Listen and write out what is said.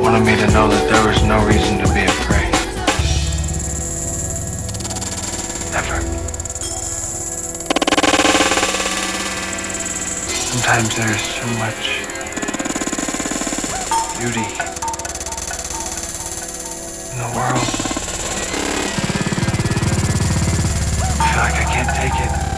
wanted me to know that there was no reason to be afraid. Ever. Sometimes there is so much beauty in the world. I feel like I can't take it.